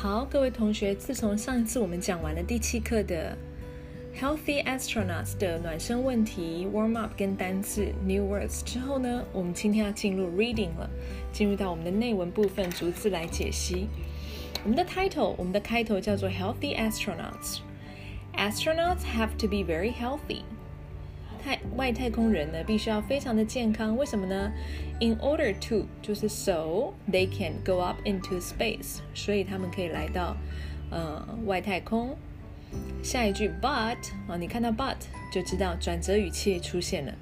好，各位同学，自从上一次我们讲完了第七课的 Healthy Astronauts 的暖身问题 Warm Up 跟单字 New Words 之后呢，我们今天要进入 Reading 了，进入到我们的内文部分，逐字来解析。我们的 Title，我们的开头叫做 Healthy Astronauts。Astronauts have to be very healthy。外太空人呢，必须要非常的健康。为什么呢？In order to 就是 so they can go up into space，所以他们可以来到呃外太空。下一句 but 啊，你看到 but 就知道转折语气出现了。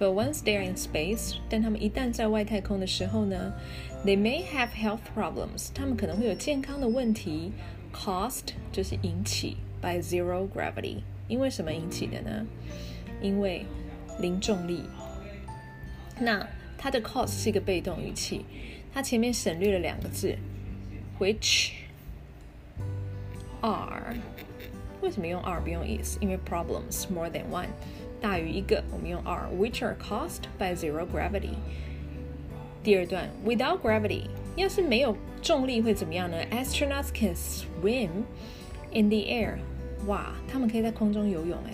But once they're in space，但他们一旦在外太空的时候呢，they may have health problems，他们可能会有健康的问题。Caused 就是引起 by zero gravity，因为什么引起的呢？因为零重力，那它的 cause 是一个被动语气，它前面省略了两个字，which are。为什么用 are 不用 is？因为 problems more than one 大于一个，我们用 are，which are caused by zero gravity。第二段，without gravity，要是没有重力会怎么样呢？Astronauts can swim in the air。哇，他们可以在空中游泳哎。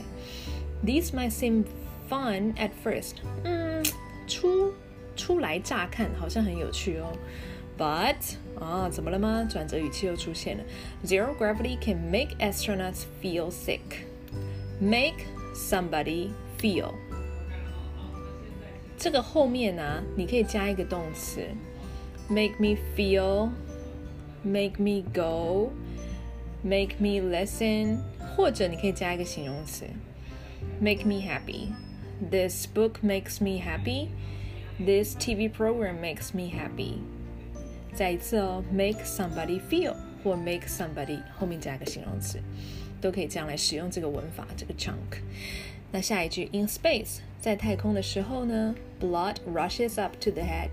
These might seem fun at first. 嗯，初初来乍看好像很有趣哦。But 啊，怎么了吗？转折语气又出现了。Zero gravity can make astronauts feel sick. Make somebody feel. 这个后面呢，你可以加一个动词，make me feel, make me go, make me listen，或者你可以加一个形容词。 make me happy. This book makes me happy. This TV program makes me happy. 再一次哦，make somebody feel 或 make somebody 后面加个形容词，都可以这样来使用这个文法这个 chunk。那下一句 in space 在太空的时候呢，blood rushes up to the head。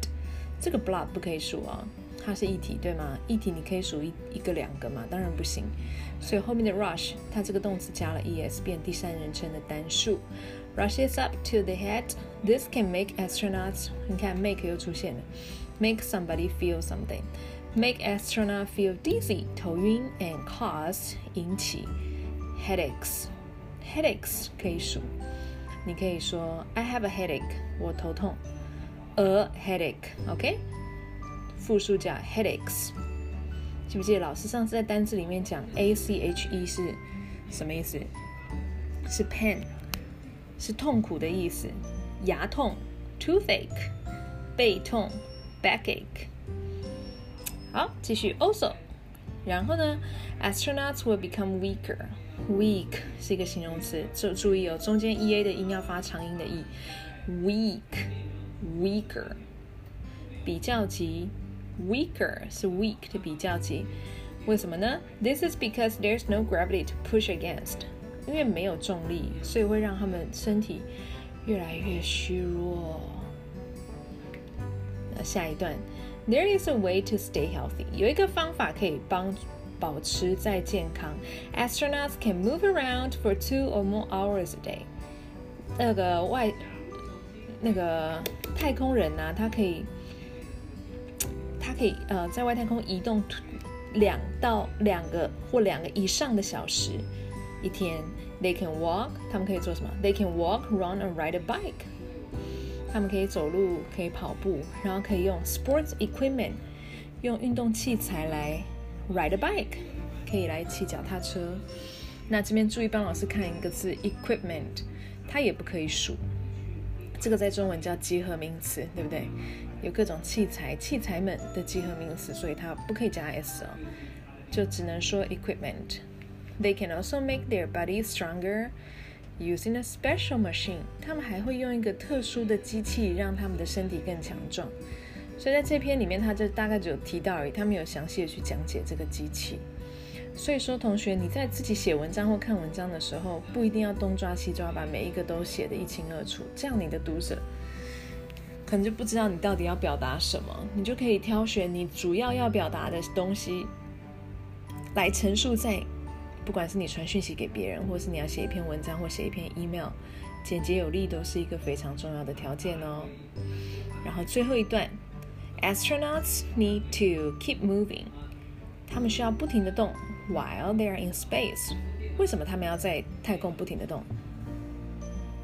这个 blood 不可以数啊、哦， 它是一体对吗？一体你可以数一一个两个嘛？当然不行。所以后面的 rush 它这个动词加了 es 变第三人称的单数，rushes up to the head。This can make astronauts 你看 make 又出现了，make somebody feel something。Make astronaut feel dizzy 头晕 and cause 引起 headaches。headaches 可以数，你可以说 I have a headache 我头痛，a headache，OK？、 复数叫 headaches。记不记得老师上次在单字里面讲 a c h e 是什么意思？是 pain，是痛苦的意思。牙痛 toothache，背痛 backache。好，继续 also。然后呢，astronauts will become weaker。weak 是一个形容词，注注意哦，中间 e a 的音要发长音的 e。weak，weaker，比较级。weaker 是 weak 的比较级，为什么呢？This is because there's no gravity to push against，因为没有重力，所以会让他们身体越来越虚弱。那下一段，There is a way to stay healthy，有一个方法可以帮保持在健康。Astronauts can move around for two or more hours a day。那个外那个太空人呢、啊，他可以。 它可以呃在外太空移动两到两个或两个以上的小时一天。They can walk，他们可以做什么？They can walk, run and ride a bike。他们可以走路，可以跑步，然后可以用 sports equipment，用运动器材来 ride a bike，可以来骑脚踏车。那这边注意帮老师看一个字 equipment，它也不可以数。这个在中文叫集合名词，对不对？有各种器材、器材们的集合名词，所以它不可以加 s 哦，就只能说 equipment。They can also make their bodies stronger using a special machine。他们还会用一个特殊的机器让他们的身体更强壮。所以在这篇里面，他就大概只有提到而已，他没有详细的去讲解这个机器。所以说，同学你在自己写文章或看文章的时候，不一定要东抓西抓，把每一个都写得一清二楚，这样你的读者。可能就不知道你到底要表达什么，你就可以挑选你主要要表达的东西来陈述在，不管是你传讯息给别人，或是你要写一篇文章或写一篇 email，简洁有力都是一个非常重要的条件哦。然后最后一段，astronauts need to keep moving，他们需要不停的动，while they are in space。为什么他们要在太空不停的动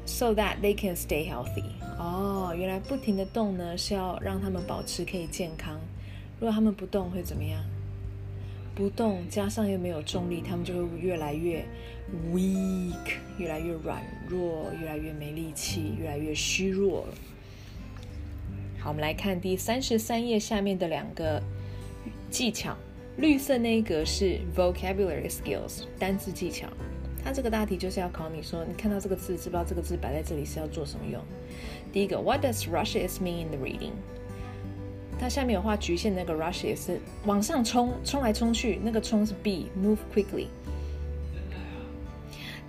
？So that they can stay healthy。哦，原来不停的动呢是要让他们保持可以健康。如果他们不动会怎么样？不动加上又没有重力，他们就会越来越 weak，越来越软弱，越来越没力气，越来越虚弱了。好，我们来看第三十三页下面的两个技巧。绿色那一格是 vocabulary skills 单字技巧。它这个大题就是要考你说，你看到这个字，知不知道这个字摆在这里是要做什么用？第一个，What does rushes mean in the reading？它下面有画局限，那个 rush 是往上冲，冲来冲去，那个冲是 B，move quickly。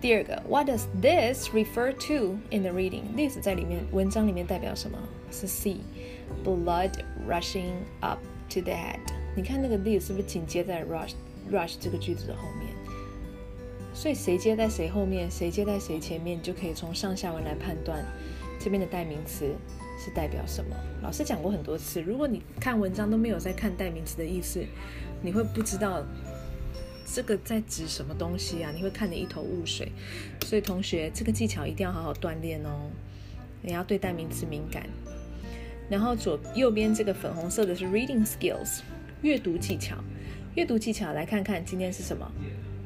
第二个，What does this refer to in the reading？This 在里面文章里面代表什么？是 C，blood rushing up to the head。你看那个 this 是不是紧接在 rush rush 这个句子的后面？所以谁接在谁后面，谁接在谁前面，你就可以从上下文来判断这边的代名词。是代表什么？老师讲过很多次，如果你看文章都没有在看代名词的意思，你会不知道这个在指什么东西啊？你会看得一头雾水。所以同学，这个技巧一定要好好锻炼哦。你要对代名词敏感。然后左右边这个粉红色的是 reading skills，阅读技巧。阅读技巧来看看今天是什么？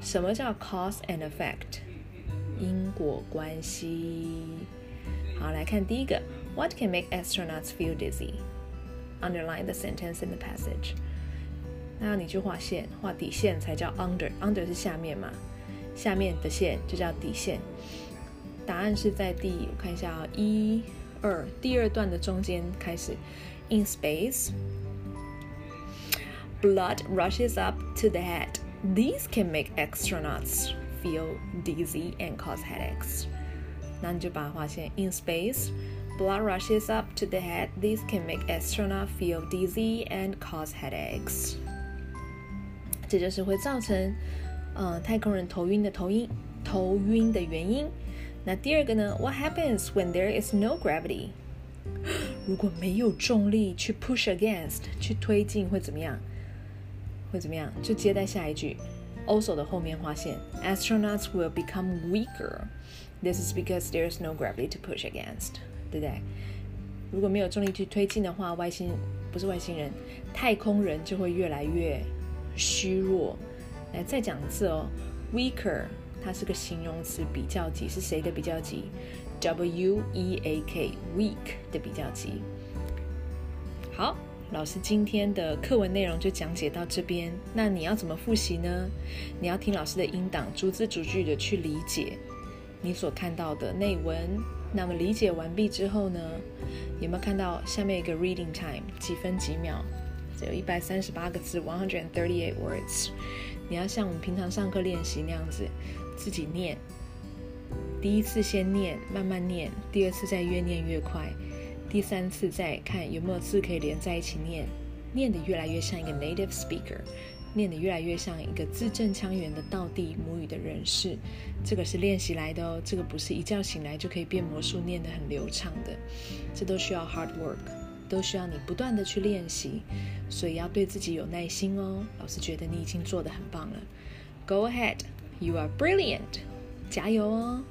什么叫 cause and effect？因果关系。好，来看第一个。What can make astronauts feel dizzy? Underline the sentence in the passage. 那你就画线，画底线才叫 under。under 是下面嘛，下面的线就叫底线。答案是在第，我看一下啊，一、二，第二段的中间开始。In space, blood rushes up to the head. These can make astronauts feel dizzy and cause headaches. 那你就把它画线。In space. Blood rushes up to the head. This can make astronauts feel dizzy and cause headaches. 这就是会造成，呃，太空人头晕的头晕头晕的原因。那第二个呢？What happens when there is no gravity？如果没有重力去 push against 去推进会怎么样？ 会怎么样？就接在下一句，also 的后面划线。Astronauts will become weaker. This is because there is no gravity to push against. 对不对？如果没有重力去推进的话，外星不是外星人，太空人就会越来越虚弱。来，再讲一次哦，weaker，它是个形容词，比较级是谁的比较级？W E A K，weak 的比较级。好，老师今天的课文内容就讲解到这边。那你要怎么复习呢？你要听老师的音档，逐字逐句的去理解你所看到的内文。那么理解完毕之后呢，有没有看到下面一个 reading time 几分几秒？只有一百三十八个字，one hundred and thirty-eight words。你要像我们平常上课练习那样子，自己念。第一次先念，慢慢念；第二次再越念越快；第三次再看有没有字可以连在一起念，念得越来越像一个 native speaker。念得越来越像一个字正腔圆的道地母语的人士，这个是练习来的哦，这个不是一觉醒来就可以变魔术念得很流畅的，这都需要 hard work，都需要你不断的去练习，所以要对自己有耐心哦。老师觉得你已经做得很棒了，Go ahead, you are brilliant，加油哦！